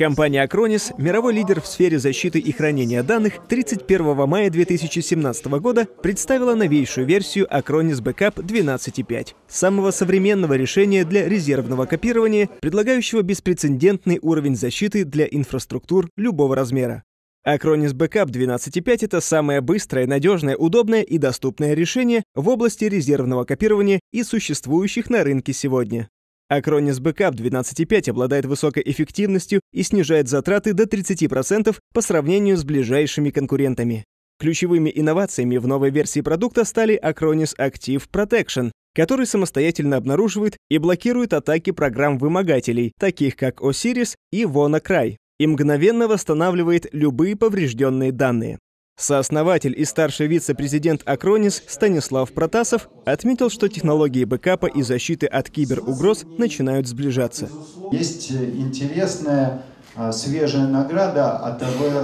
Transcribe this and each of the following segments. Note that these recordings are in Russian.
Компания Acronis, мировой лидер в сфере защиты и хранения данных, 31 мая 2017 года представила новейшую версию Acronis Backup 12.5, самого современного решения для резервного копирования, предлагающего беспрецедентный уровень защиты для инфраструктур любого размера. Acronis Backup 12.5 — это самое быстрое, надежное, удобное и доступное решение в области резервного копирования и существующих на рынке сегодня. Acronis Backup 12.5 обладает высокой эффективностью и снижает затраты до 30% по сравнению с ближайшими конкурентами. Ключевыми инновациями в новой версии продукта стали Acronis Active Protection, который самостоятельно обнаруживает и блокирует атаки программ-вымогателей, таких как Osiris и WannaCry, и мгновенно восстанавливает любые поврежденные данные. Сооснователь и старший вице-президент Акронис Станислав Протасов отметил, что технологии бэкапа и защиты от киберугроз начинают сближаться. Есть интересная а, свежая награда АТВ-тест,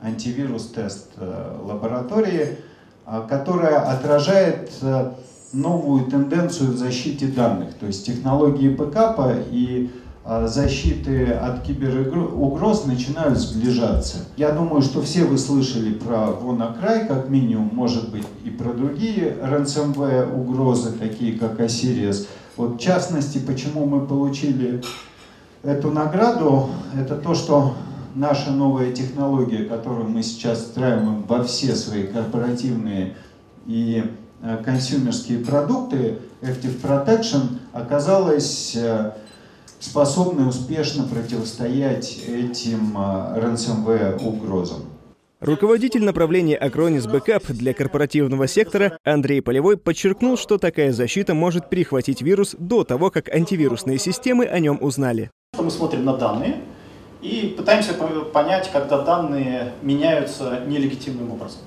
антивирус-тест э, лаборатории, а, которая отражает э, новую тенденцию в защите данных, то есть технологии бэкапа и защиты от киберугроз начинают сближаться. Я думаю, что все вы слышали про WannaCry, как минимум, может быть, и про другие ransomware угрозы, такие как Asirius. Вот в частности, почему мы получили эту награду, это то, что наша новая технология, которую мы сейчас встраиваем во все свои корпоративные и э, консюмерские продукты, Active Protection, оказалась э, способны успешно противостоять этим а, ransomware угрозам. Руководитель направления Acronis Backup для корпоративного сектора Андрей Полевой подчеркнул, что такая защита может перехватить вирус до того, как антивирусные системы о нем узнали. Мы смотрим на данные и пытаемся понять, когда данные меняются нелегитимным образом.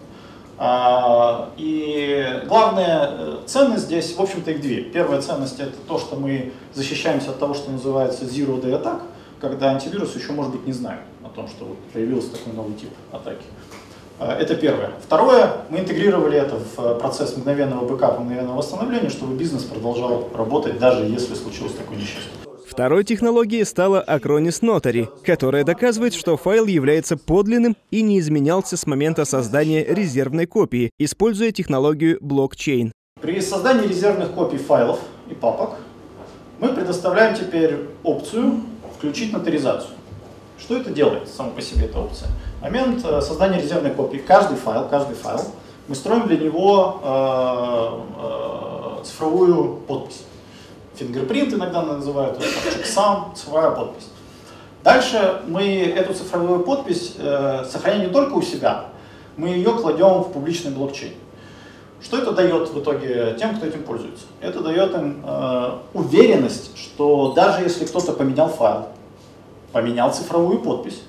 А, и главная э, ценность здесь, в общем-то, их две. Первая ценность это то, что мы защищаемся от того, что называется zero day attack, когда антивирус еще, может быть, не знает о том, что появился такой новый тип атаки. А, это первое. Второе, мы интегрировали это в э, процесс мгновенного бэкапа, мгновенного восстановления, чтобы бизнес продолжал работать, даже если случилось такое несчастье. Второй технологией стала Acronis Notary, которая доказывает, что файл является подлинным и не изменялся с момента создания резервной копии, используя технологию блокчейн. При создании резервных копий файлов и папок мы предоставляем теперь опцию «Включить нотаризацию». Что это делает само по себе эта опция? В момент э, создания резервной копии каждый файл, каждый файл, мы строим для него э, э, цифровую подпись фингерпринт иногда называют, сам цифровая подпись. Дальше мы эту цифровую подпись э, сохраняем не только у себя, мы ее кладем в публичный блокчейн. Что это дает в итоге тем, кто этим пользуется? Это дает им э, уверенность, что даже если кто-то поменял файл, поменял цифровую подпись,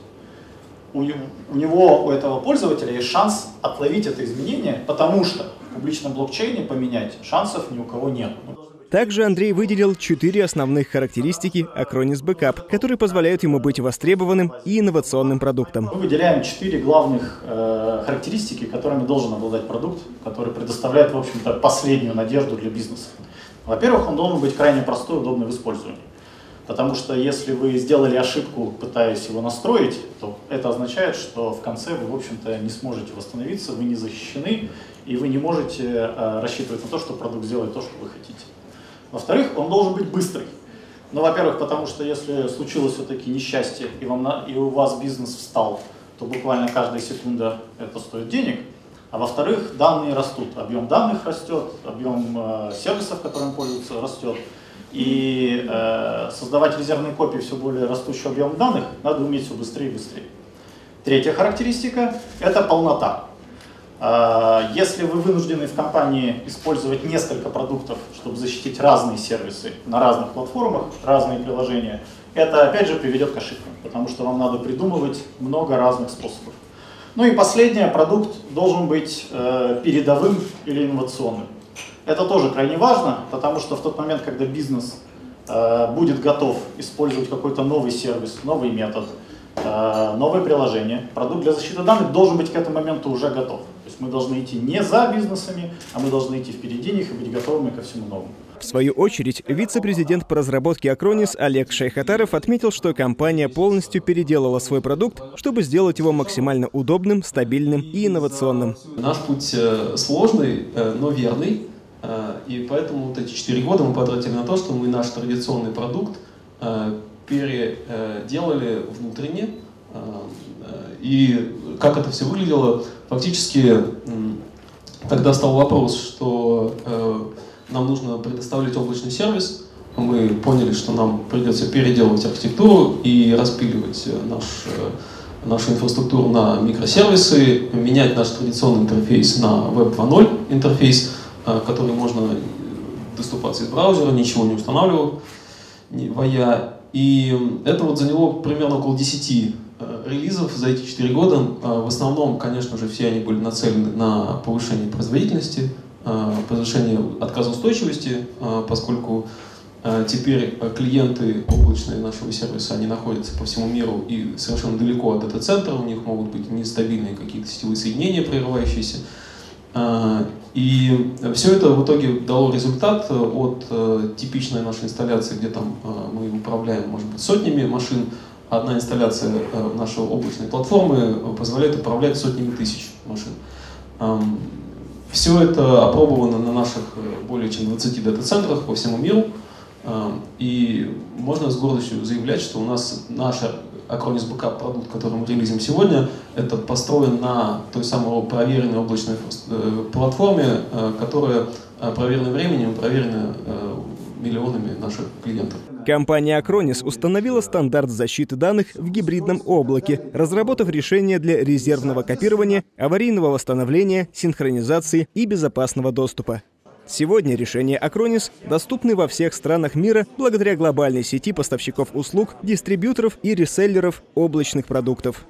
у, у него, у этого пользователя есть шанс отловить это изменение, потому что в публичном блокчейне поменять шансов ни у кого нет. Также Андрей выделил четыре основных характеристики Acronis Backup, которые позволяют ему быть востребованным и инновационным продуктом. Мы выделяем четыре главных э, характеристики, которыми должен обладать продукт, который предоставляет, в общем-то, последнюю надежду для бизнеса. Во-первых, он должен быть крайне простой удобный в использовании. Потому что если вы сделали ошибку, пытаясь его настроить, то это означает, что в конце вы, в общем-то, не сможете восстановиться, вы не защищены, и вы не можете э, рассчитывать на то, что продукт сделает то, что вы хотите. Во-вторых, он должен быть быстрый. Ну, во-первых, потому что если случилось все-таки несчастье, и, вам и у вас бизнес встал, то буквально каждая секунда это стоит денег. А во-вторых, данные растут, объем данных растет, объем э, сервисов, которым пользуются, растет. И э, создавать резервные копии все более растущий объем данных надо уметь все быстрее и быстрее. Третья характеристика – это полнота. А, если вы вынуждены в компании использовать несколько продуктов, чтобы защитить разные сервисы на разных платформах, разные приложения, это опять же приведет к ошибкам, потому что вам надо придумывать много разных способов. Ну и последнее, продукт должен быть э, передовым или инновационным. Это тоже крайне важно, потому что в тот момент, когда бизнес э, будет готов использовать какой-то новый сервис, новый метод, э, новое приложение, продукт для защиты данных должен быть к этому моменту уже готов мы должны идти не за бизнесами, а мы должны идти впереди них и быть готовыми ко всему новому. В свою очередь, вице-президент по разработке Acronis Олег Шейхатаров отметил, что компания полностью переделала свой продукт, чтобы сделать его максимально удобным, стабильным и инновационным. Наш путь э, сложный, э, но верный. Э, и поэтому вот эти четыре года мы потратили на то, что мы наш традиционный продукт переделали внутренне. И как это все выглядело, фактически тогда стал вопрос, что нам нужно предоставлять облачный сервис. Мы поняли, что нам придется переделывать архитектуру и распиливать э, наш, э, нашу инфраструктуру на микросервисы, менять наш традиционный интерфейс на Web 2.0 интерфейс, э, который можно доступаться из браузера, ничего не устанавливал, вая. И это вот заняло примерно около 10 релизов за эти 4 года. В основном, конечно же, все они были нацелены на повышение производительности, Э, повышение отказоустойчивости, э, поскольку э, теперь клиенты облачные нашего сервиса, они находятся по всему миру и совершенно далеко от дата-центра, у них могут быть нестабильные какие-то сетевые соединения, прерывающиеся. И все это в итоге дало результат от типичной нашей инсталляции, где там мы управляем, может быть, сотнями машин. Одна инсталляция нашей облачной платформы позволяет управлять сотнями тысяч машин. Все это опробовано на наших э, более чем 20 дата-центрах по всему миру. Э, и можно с гордостью заявлять, что у нас наш Acronis Backup продукт, который мы релизим сегодня, это построен на той самой проверенной облачной э, платформе, которая проверена временем, проверена миллионами наших клиентов. Компания Acronis установила стандарт защиты данных в гибридном облаке, разработав решение для резервного копирования, аварийного восстановления, синхронизации и безопасного доступа. Сегодня решения Acronis доступны во всех странах мира благодаря глобальной сети поставщиков услуг, дистрибьюторов и реселлеров облачных продуктов.